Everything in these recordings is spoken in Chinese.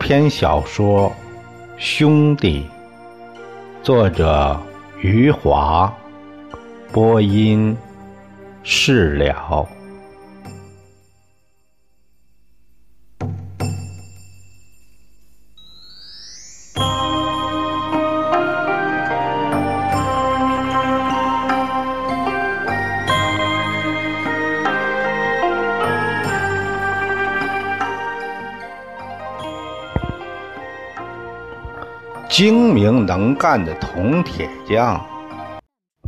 篇小说《兄弟》，作者余华，播音释了。精明能干的铜铁匠，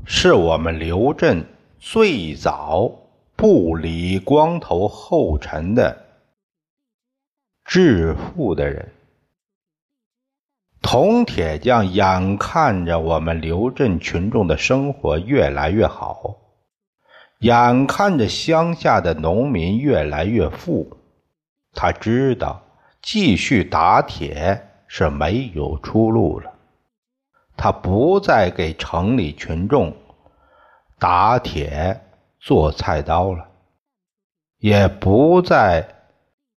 是我们刘镇最早步李光头后尘的致富的人。铜铁匠眼看着我们刘镇群众的生活越来越好，眼看着乡下的农民越来越富，他知道继续打铁。是没有出路了。他不再给城里群众打铁做菜刀了，也不再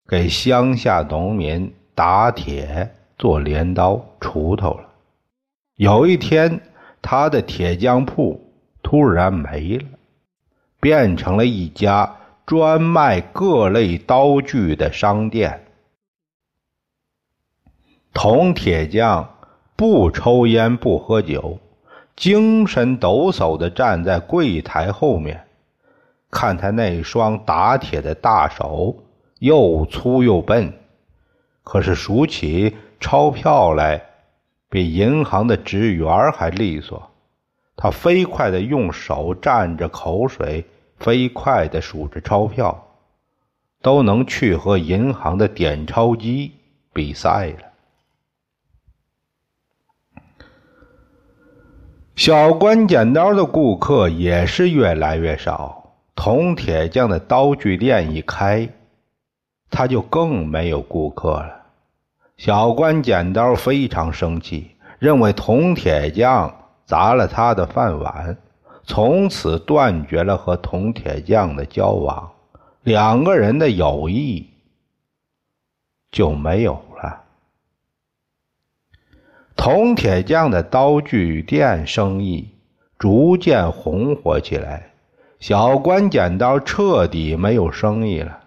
给乡下农民打铁做镰刀、锄头了。有一天，他的铁匠铺突然没了，变成了一家专卖各类刀具的商店。铜铁匠不抽烟不喝酒，精神抖擞地站在柜台后面，看他那双打铁的大手又粗又笨，可是数起钞票来比银行的职员还利索。他飞快地用手蘸着口水，飞快地数着钞票，都能去和银行的点钞机比赛了。小关剪刀的顾客也是越来越少，铜铁匠的刀具店一开，他就更没有顾客了。小关剪刀非常生气，认为铜铁匠砸了他的饭碗，从此断绝了和铜铁匠的交往，两个人的友谊就没有。铜铁匠的刀具店生意逐渐红火起来，小关剪刀彻底没有生意了，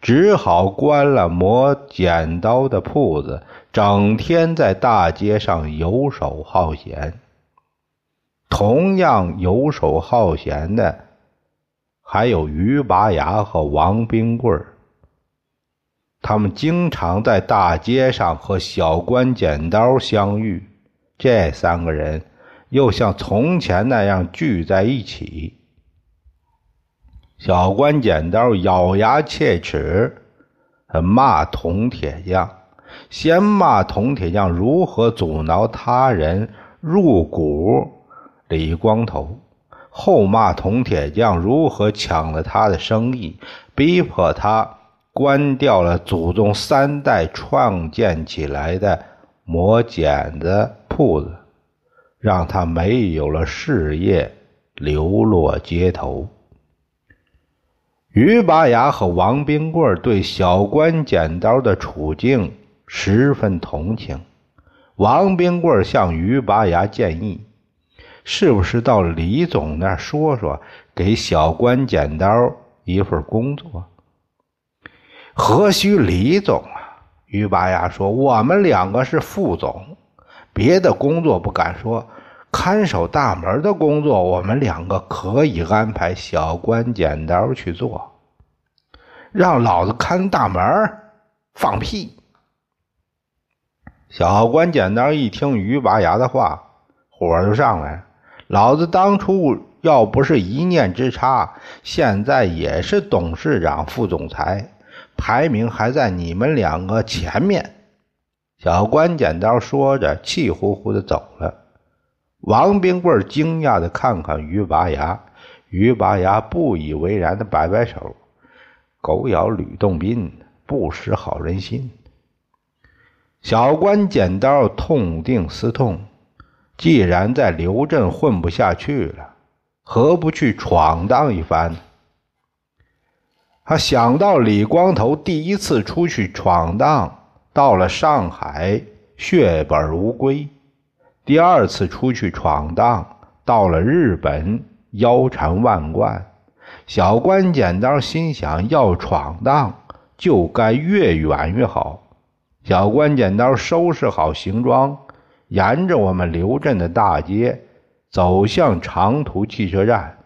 只好关了磨剪刀的铺子，整天在大街上游手好闲。同样游手好闲的还有于拔牙和王冰棍儿。他们经常在大街上和小关剪刀相遇，这三个人又像从前那样聚在一起。小关剪刀咬牙切齿，骂铜铁匠，先骂铜铁匠如何阻挠他人入股李光头，后骂铜铁匠如何抢了他的生意，逼迫他。关掉了祖宗三代创建起来的磨剪子铺子，让他没有了事业，流落街头。于拔牙和王冰棍对小关剪刀的处境十分同情。王冰棍向于拔牙建议：“是不是到李总那儿说说，给小关剪刀一份工作？”何须李总啊？于拔牙说：“我们两个是副总，别的工作不敢说，看守大门的工作，我们两个可以安排小关剪刀去做。让老子看大门，放屁！”小关剪刀一听于拔牙的话，火就上来。老子当初要不是一念之差，现在也是董事长、副总裁。排名还在你们两个前面。小关剪刀说着，气呼呼的走了。王冰棍惊讶的看看于拔牙，于拔牙不以为然的摆摆手：“狗咬吕洞宾，不识好人心。”小关剪刀痛定思痛，既然在刘镇混不下去了，何不去闯荡一番？他想到李光头第一次出去闯荡到了上海血本无归；第二次出去闯荡，到了日本腰缠万贯。小关剪刀心想：要闯荡，就该越远越好。小关剪刀收拾好行装，沿着我们刘镇的大街走向长途汽车站。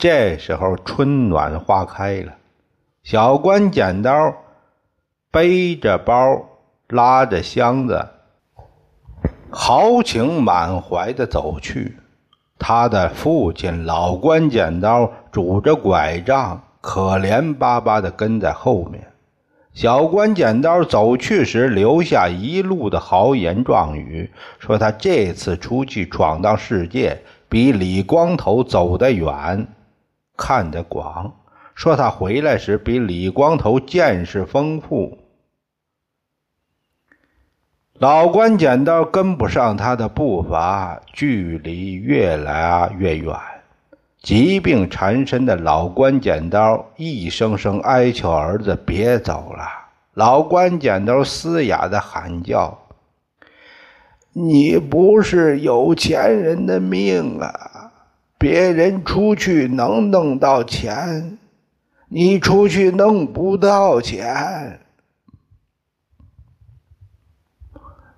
这时候春暖花开了，小关剪刀背着包，拉着箱子，豪情满怀的走去。他的父亲老关剪刀拄着拐杖，可怜巴巴的跟在后面。小关剪刀走去时，留下一路的豪言壮语，说他这次出去闯荡世界，比李光头走得远。看得广，说他回来时比李光头见识丰富。老关剪刀跟不上他的步伐，距离越来越远。疾病缠身的老关剪刀一声声哀求儿子别走了。老关剪刀嘶哑的喊叫：“你不是有钱人的命啊！”别人出去能弄到钱，你出去弄不到钱。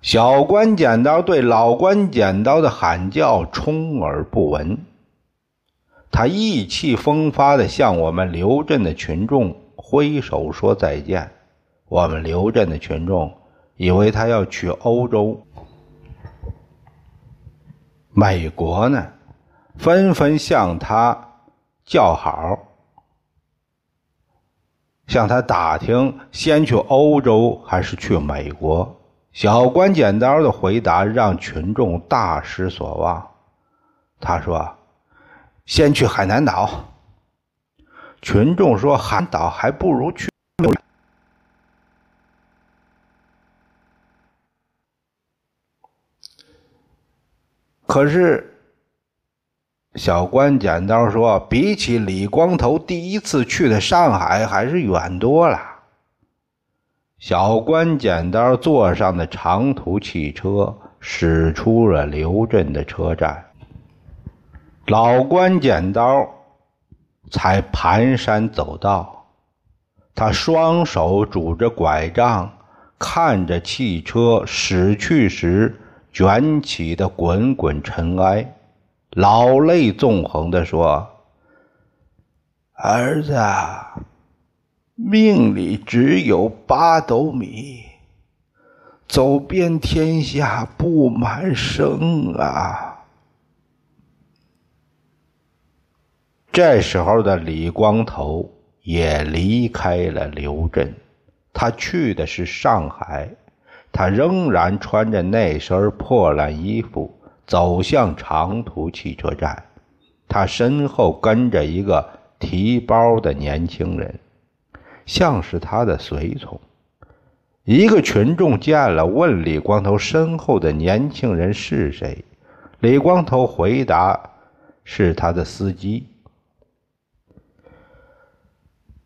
小关剪刀对老关剪刀的喊叫充耳不闻，他意气风发的向我们刘镇的群众挥手说再见。我们刘镇的群众以为他要去欧洲、美国呢。纷纷向他叫好，向他打听先去欧洲还是去美国。小关剪刀的回答让群众大失所望。他说：“先去海南岛。”群众说：“海南岛还不如去。”可是。小关剪刀说：“比起李光头第一次去的上海，还是远多了。”小关剪刀坐上的长途汽车驶出了刘镇的车站，老关剪刀才蹒跚走道，他双手拄着拐杖，看着汽车驶去时卷起的滚滚尘埃。老泪纵横地说：“儿子，命里只有八斗米，走遍天下不满生啊！”这时候的李光头也离开了刘镇，他去的是上海，他仍然穿着那身破烂衣服。走向长途汽车站，他身后跟着一个提包的年轻人，像是他的随从。一个群众见了，问李光头身后的年轻人是谁。李光头回答：“是他的司机。”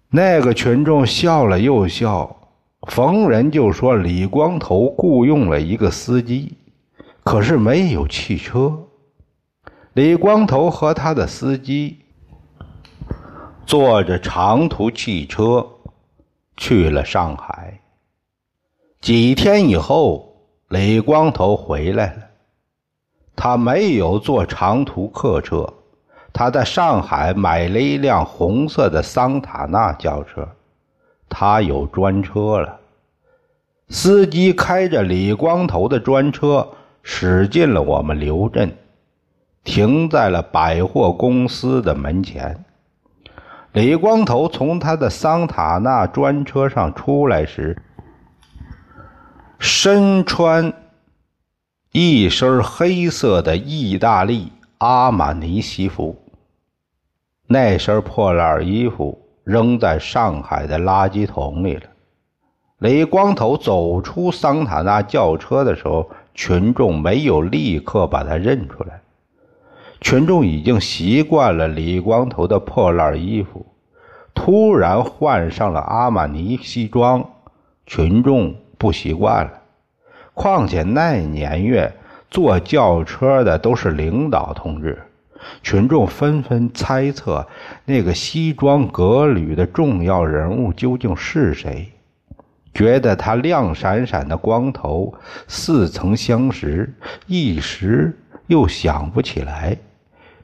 那个群众笑了又笑，逢人就说：“李光头雇佣了一个司机。”可是没有汽车，李光头和他的司机坐着长途汽车去了上海。几天以后，李光头回来了，他没有坐长途客车，他在上海买了一辆红色的桑塔纳轿车，他有专车了。司机开着李光头的专车。驶进了我们刘镇，停在了百货公司的门前。李光头从他的桑塔纳专车上出来时，身穿一身黑色的意大利阿玛尼西服，那身破烂衣服扔在上海的垃圾桶里了。李光头走出桑塔纳轿车的时候。群众没有立刻把他认出来，群众已经习惯了李光头的破烂衣服，突然换上了阿玛尼西装，群众不习惯了。况且那年月坐轿车的都是领导同志，群众纷纷猜测那个西装革履的重要人物究竟是谁，觉得他亮闪闪的光头似曾相识，一时又想不起来。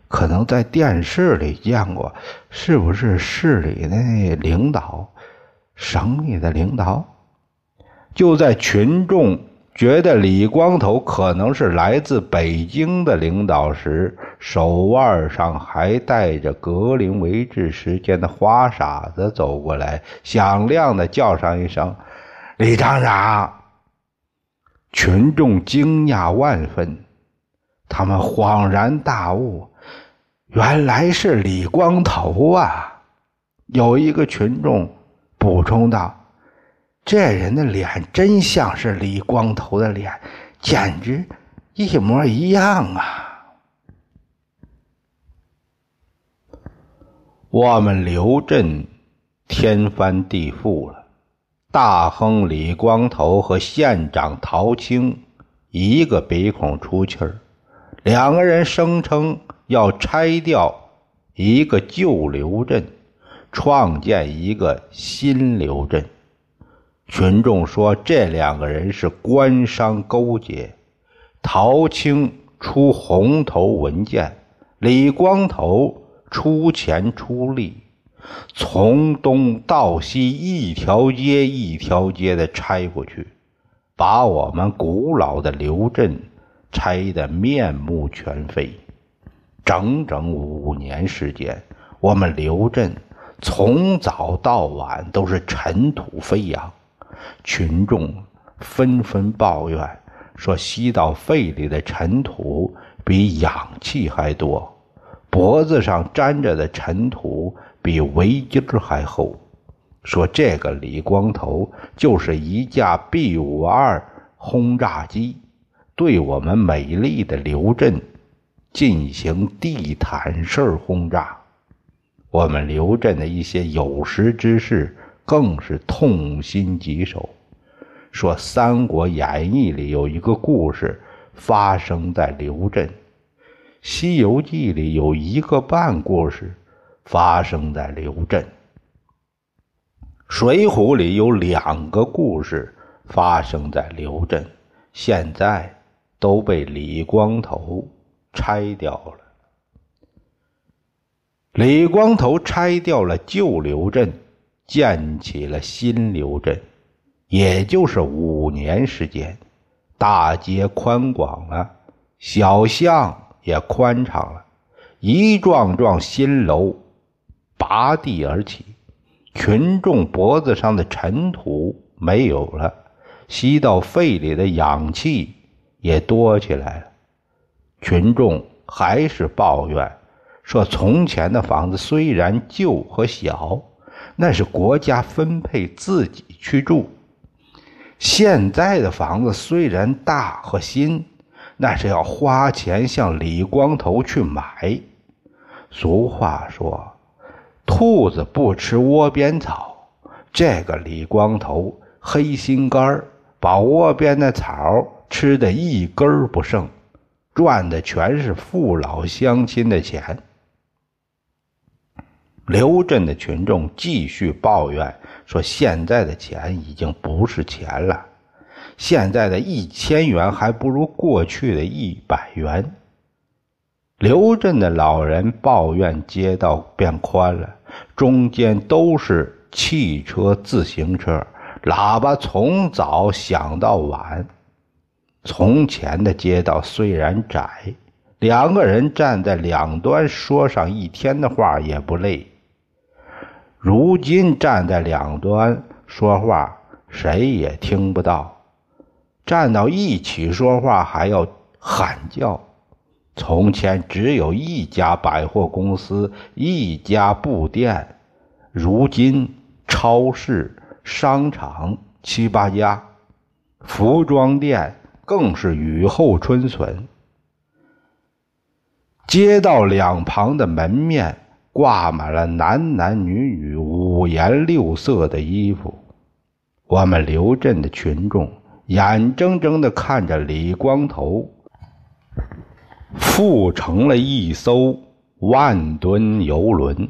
可能在电视里见过，是不是市里那领导，省里的领导？就在群众觉得李光头可能是来自北京的领导时，手腕上还戴着格林维治时间的花傻子走过来，响亮的叫上一声：“李厂长！”群众惊讶万分，他们恍然大悟。原来是李光头啊！有一个群众补充道：“这人的脸真像是李光头的脸，简直一模一样啊！”我们刘镇天翻地覆了，大亨李光头和县长陶青一个鼻孔出气儿，两个人声称。要拆掉一个旧刘镇，创建一个新刘镇。群众说这两个人是官商勾结，陶青出红头文件，李光头出钱出力，从东到西一条街一条街的拆过去，把我们古老的刘镇拆得面目全非。整整五年时间，我们刘镇从早到晚都是尘土飞扬，群众纷纷抱怨说吸到肺里的尘土比氧气还多，脖子上沾着的尘土比围巾还厚，说这个李光头就是一架 B 五二轰炸机，对我们美丽的刘镇。进行地毯式轰炸，我们刘镇的一些有识之士更是痛心疾首，说《三国演义》里有一个故事发生在刘镇，《西游记》里有一个半故事发生在刘镇，《水浒》里有两个故事发生在刘镇，现在都被李光头。拆掉了，李光头拆掉了旧刘镇，建起了新刘镇，也就是五年时间，大街宽广了，小巷也宽敞了，一幢幢新楼拔地而起，群众脖子上的尘土没有了，吸到肺里的氧气也多起来了。群众还是抱怨说：“从前的房子虽然旧和小，那是国家分配自己去住；现在的房子虽然大和新，那是要花钱向李光头去买。”俗话说：“兔子不吃窝边草。”这个李光头黑心肝把窝边的草吃的一根不剩。赚的全是父老乡亲的钱。刘镇的群众继续抱怨说：“现在的钱已经不是钱了，现在的一千元还不如过去的一百元。”刘镇的老人抱怨：“街道变宽了，中间都是汽车、自行车，喇叭从早响到晚。”从前的街道虽然窄，两个人站在两端说上一天的话也不累。如今站在两端说话，谁也听不到；站到一起说话还要喊叫。从前只有一家百货公司，一家布店，如今超市、商场七八家，服装店。更是雨后春笋。街道两旁的门面挂满了男男女女五颜六色的衣服，我们刘镇的群众眼睁睁地看着李光头复成了一艘万吨游轮。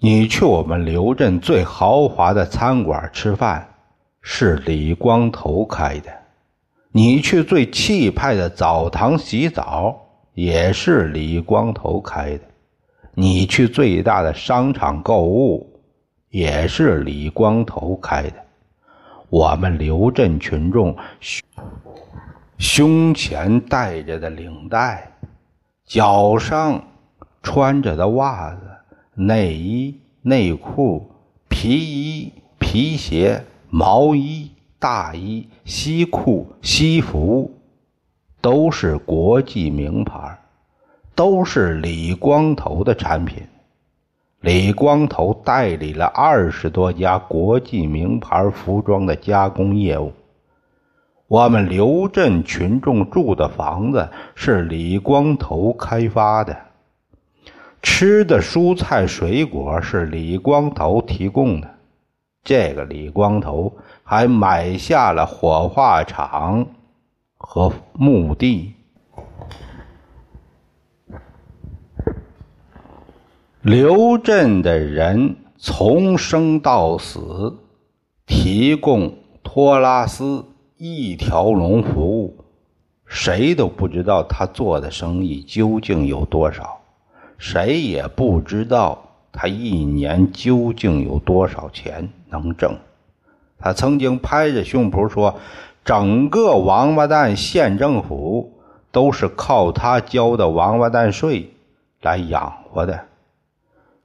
你去我们刘镇最豪华的餐馆吃饭，是李光头开的；你去最气派的澡堂洗澡，也是李光头开的；你去最大的商场购物。也是李光头开的。我们刘镇群众胸前戴着的领带，脚上穿着的袜子、内衣、内裤、皮衣、皮鞋、毛衣、大衣、西裤、西服，都是国际名牌，都是李光头的产品。李光头代理了二十多家国际名牌服装的加工业务。我们刘镇群众住的房子是李光头开发的，吃的蔬菜水果是李光头提供的。这个李光头还买下了火化场和墓地。刘镇的人从生到死提供托拉斯一条龙服务，谁都不知道他做的生意究竟有多少，谁也不知道他一年究竟有多少钱能挣。他曾经拍着胸脯说：“整个王八蛋县政府都是靠他交的王八蛋税来养活的。”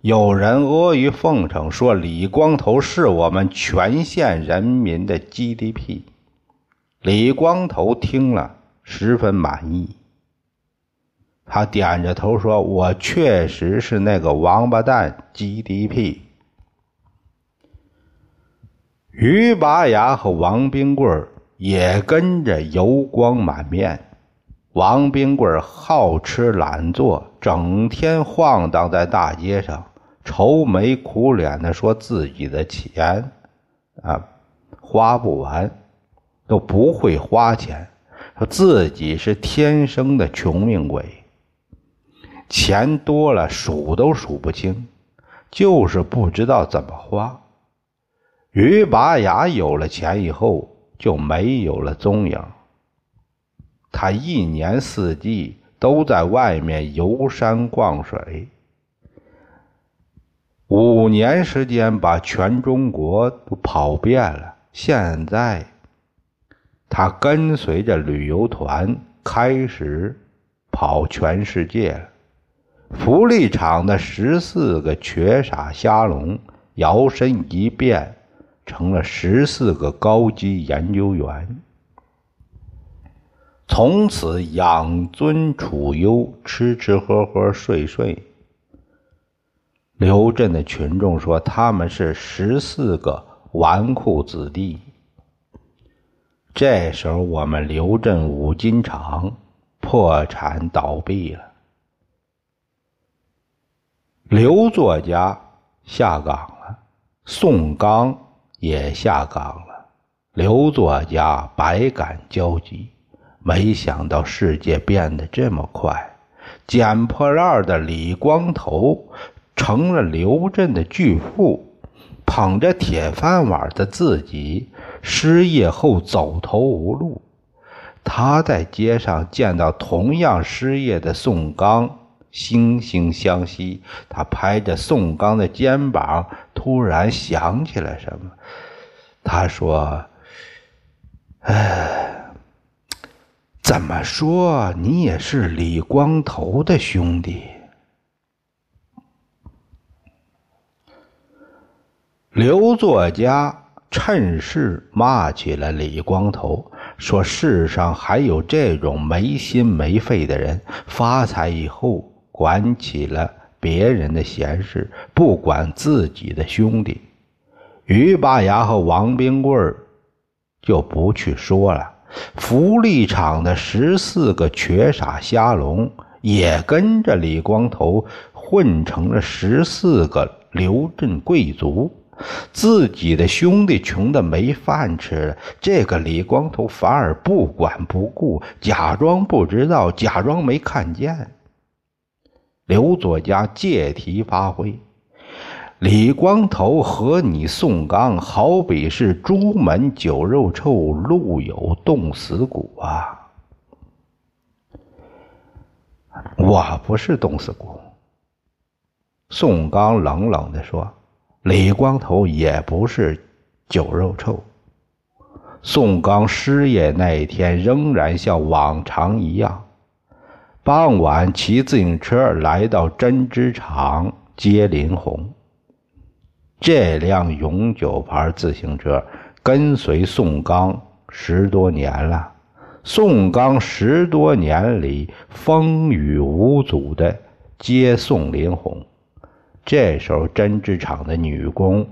有人阿谀奉承说：“李光头是我们全县人民的 GDP。”李光头听了十分满意，他点着头说：“我确实是那个王八蛋 GDP。”于拔牙和王冰棍也跟着油光满面。王冰棍好吃懒做，整天晃荡在大街上。愁眉苦脸的说自己的钱啊花不完，都不会花钱，说自己是天生的穷命鬼，钱多了数都数不清，就是不知道怎么花。于拔牙有了钱以后就没有了踪影，他一年四季都在外面游山逛水。五年时间把全中国都跑遍了，现在他跟随着旅游团开始跑全世界了。福利厂的十四个瘸傻瞎聋摇身一变成了十四个高级研究员，从此养尊处优，吃吃喝喝，睡睡。刘镇的群众说：“他们是十四个纨绔子弟。”这时候，我们刘镇五金厂破产倒闭了，刘作家下岗了，宋刚也下岗了。刘作家百感交集，没想到世界变得这么快。捡破烂的李光头。成了刘镇的巨富，捧着铁饭碗的自己失业后走投无路。他在街上见到同样失业的宋刚，惺惺相惜。他拍着宋刚的肩膀，突然想起了什么。他说：“哎，怎么说你也是李光头的兄弟？”刘作家趁势骂起了李光头，说：“世上还有这种没心没肺的人，发财以后管起了别人的闲事，不管自己的兄弟。”于拔牙和王冰棍儿就不去说了。福利厂的十四个瘸傻瞎聋也跟着李光头混成了十四个刘镇贵族。自己的兄弟穷的没饭吃了，这个李光头反而不管不顾，假装不知道，假装没看见。刘作家借题发挥：李光头和你宋刚，好比是朱门酒肉臭，路有冻死骨啊！我不是冻死骨。宋刚冷冷地说。李光头也不是酒肉臭。宋刚失业那一天，仍然像往常一样，傍晚骑自行车来到针织厂接林红。这辆永久牌自行车跟随宋刚十多年了，宋刚十多年里风雨无阻的接送林红。这时候，针织厂的女工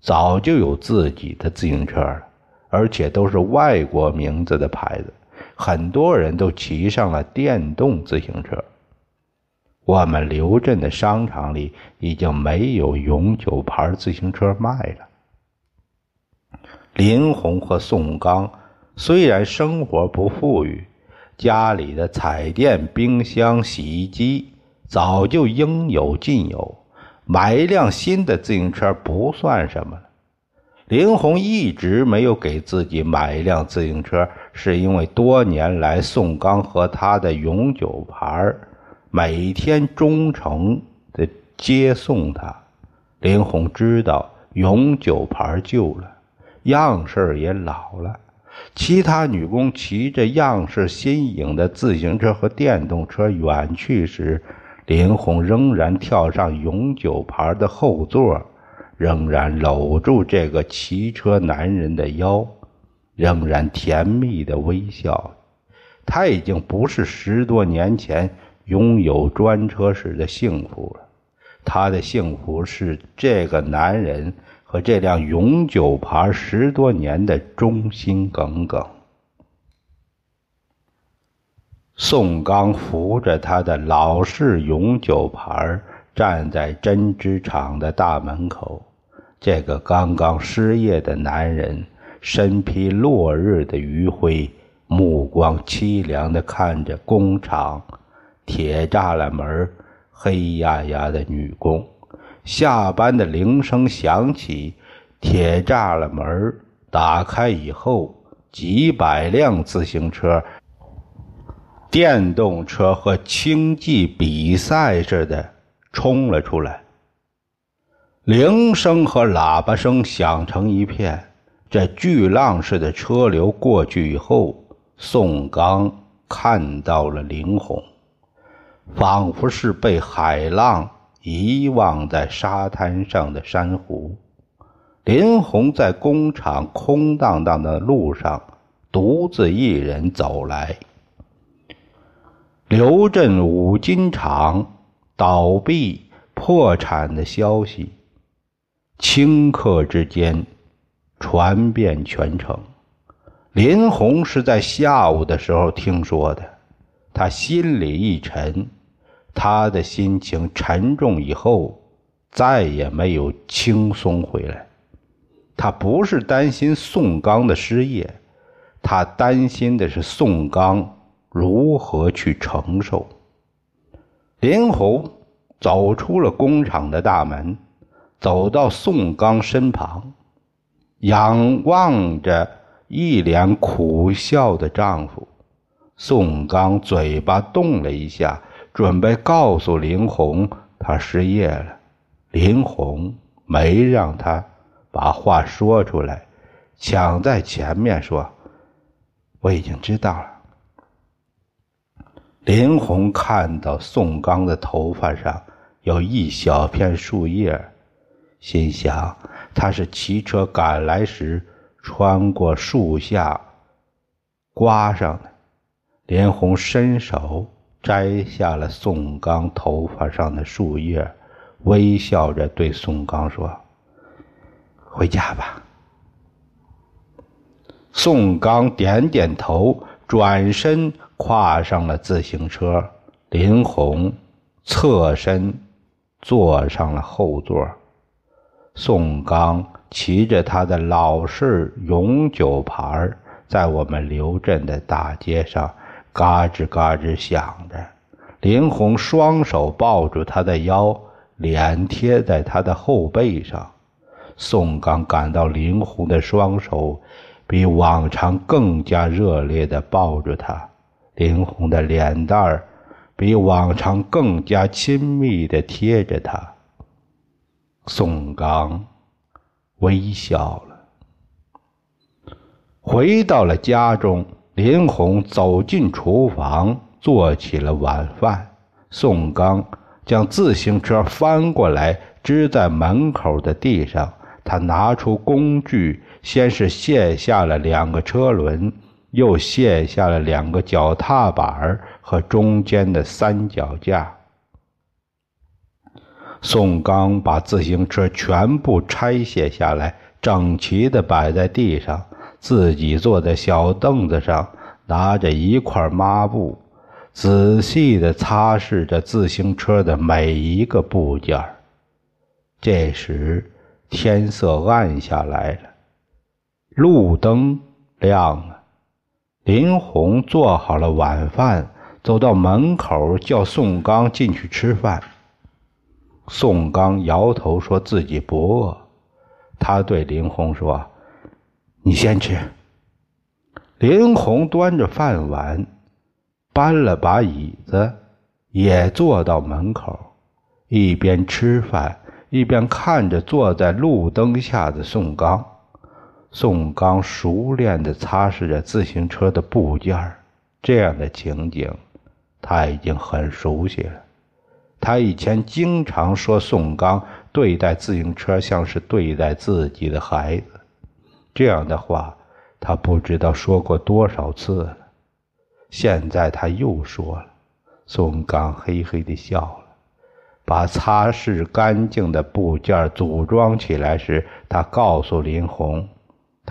早就有自己的自行车了，而且都是外国名字的牌子。很多人都骑上了电动自行车。我们刘镇的商场里已经没有永久牌自行车卖了。林红和宋刚虽然生活不富裕，家里的彩电、冰箱、洗衣机早就应有尽有。买一辆新的自行车不算什么了。林红一直没有给自己买一辆自行车，是因为多年来宋刚和他的永久牌每天忠诚的接送他。林红知道永久牌旧了，样式也老了。其他女工骑着样式新颖的自行车和电动车远去时。林红仍然跳上永久牌的后座，仍然搂住这个骑车男人的腰，仍然甜蜜的微笑。他已经不是十多年前拥有专车时的幸福了，他的幸福是这个男人和这辆永久牌十多年的忠心耿耿。宋刚扶着他的老式永久牌，站在针织厂的大门口。这个刚刚失业的男人，身披落日的余晖，目光凄凉地看着工厂铁栅栏门黑压压的女工。下班的铃声响起，铁栅栏门打开以后，几百辆自行车。电动车和轻骑比赛似的冲了出来，铃声和喇叭声响成一片。这巨浪似的车流过去以后，宋刚看到了林红，仿佛是被海浪遗忘在沙滩上的珊瑚。林红在工厂空荡荡的路上独自一人走来。刘镇五金厂倒闭破产的消息，顷刻之间传遍全城。林红是在下午的时候听说的，他心里一沉，他的心情沉重以后再也没有轻松回来。他不是担心宋刚的失业，他担心的是宋刚。如何去承受？林红走出了工厂的大门，走到宋刚身旁，仰望着一脸苦笑的丈夫。宋刚嘴巴动了一下，准备告诉林红他失业了。林红没让他把话说出来，抢在前面说：“我已经知道了。”林红看到宋刚的头发上有一小片树叶，心想他是骑车赶来时穿过树下刮上的。林红伸手摘下了宋刚头发上的树叶，微笑着对宋刚说：“回家吧。”宋刚点点头，转身。跨上了自行车，林红侧身坐上了后座。宋刚骑着他的老式永久牌，在我们刘镇的大街上嘎吱嘎吱响着。林红双手抱住他的腰，脸贴在他的后背上。宋刚感到林红的双手比往常更加热烈地抱住他，林红的脸蛋儿比往常更加亲密地贴着他。宋刚微笑了。回到了家中，林红走进厨房，做起了晚饭。宋刚将自行车翻过来，支在门口的地上。他拿出工具，先是卸下了两个车轮，又卸下了两个脚踏板和中间的三脚架。宋刚把自行车全部拆卸下来，整齐地摆在地上，自己坐在小凳子上，拿着一块抹布，仔细地擦拭着自行车的每一个部件。这时，天色暗下来了，路灯亮。林红做好了晚饭，走到门口叫宋刚进去吃饭。宋刚摇头，说自己不饿。他对林红说：“你先吃。”林红端着饭碗，搬了把椅子，也坐到门口，一边吃饭，一边看着坐在路灯下的宋刚。宋刚熟练地擦拭着自行车的部件这样的情景，他已经很熟悉了。他以前经常说宋刚对待自行车像是对待自己的孩子，这样的话他不知道说过多少次了。现在他又说了，宋刚嘿嘿地笑了。把擦拭干净的部件组装起来时，他告诉林红，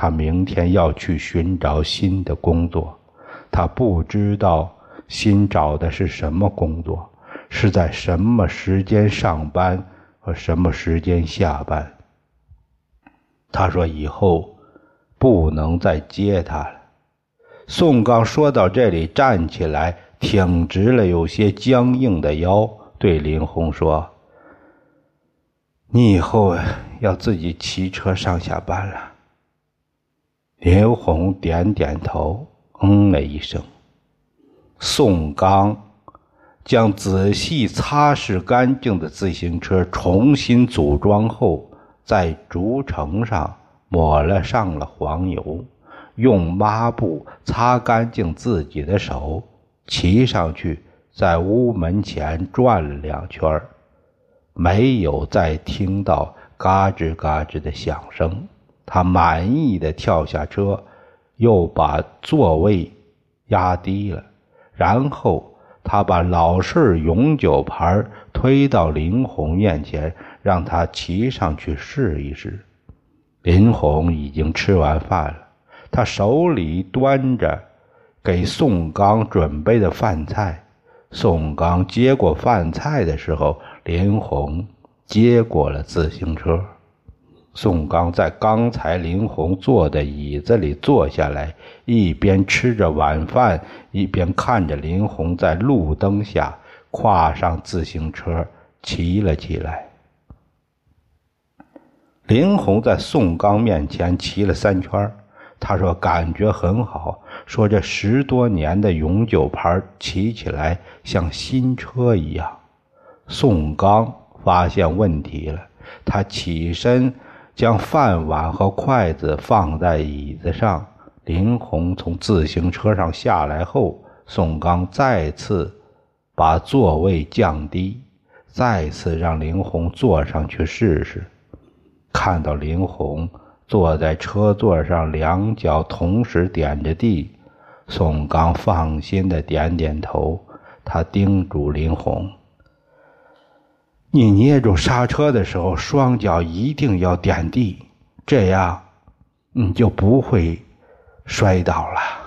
他明天要去寻找新的工作，他不知道新找的是什么工作。是在什么时间上班和什么时间下班？他说以后不能再接他了。宋刚说到这里，站起来，挺直了有些僵硬的腰，对林红说：“你以后要自己骑车上下班了。”林红点点头，嗯了一声。宋刚。将仔细擦拭干净的自行车重新组装后，在轴承上抹了上了黄油，用抹布擦干净自己的手，骑上去，在屋门前转了两圈没有再听到嘎吱嘎吱的响声。他满意的跳下车，又把座位压低了，然后。他把老式永久牌推到林红面前，让他骑上去试一试。林红已经吃完饭了，他手里端着给宋刚准备的饭菜。宋刚接过饭菜的时候，林红接过了自行车。宋刚在刚才林红坐的椅子里坐下来，一边吃着晚饭，一边看着林红在路灯下跨上自行车骑了起来。林红在宋刚面前骑了三圈，他说感觉很好，说这十多年的永久牌骑起来像新车一样。宋刚发现问题了，他起身。将饭碗和筷子放在椅子上。林红从自行车上下来后，宋刚再次把座位降低，再次让林红坐上去试试。看到林红坐在车座上，两脚同时点着地，宋刚放心的点点头。他叮嘱林红。你捏住刹车的时候，双脚一定要点地，这样你就不会摔倒了。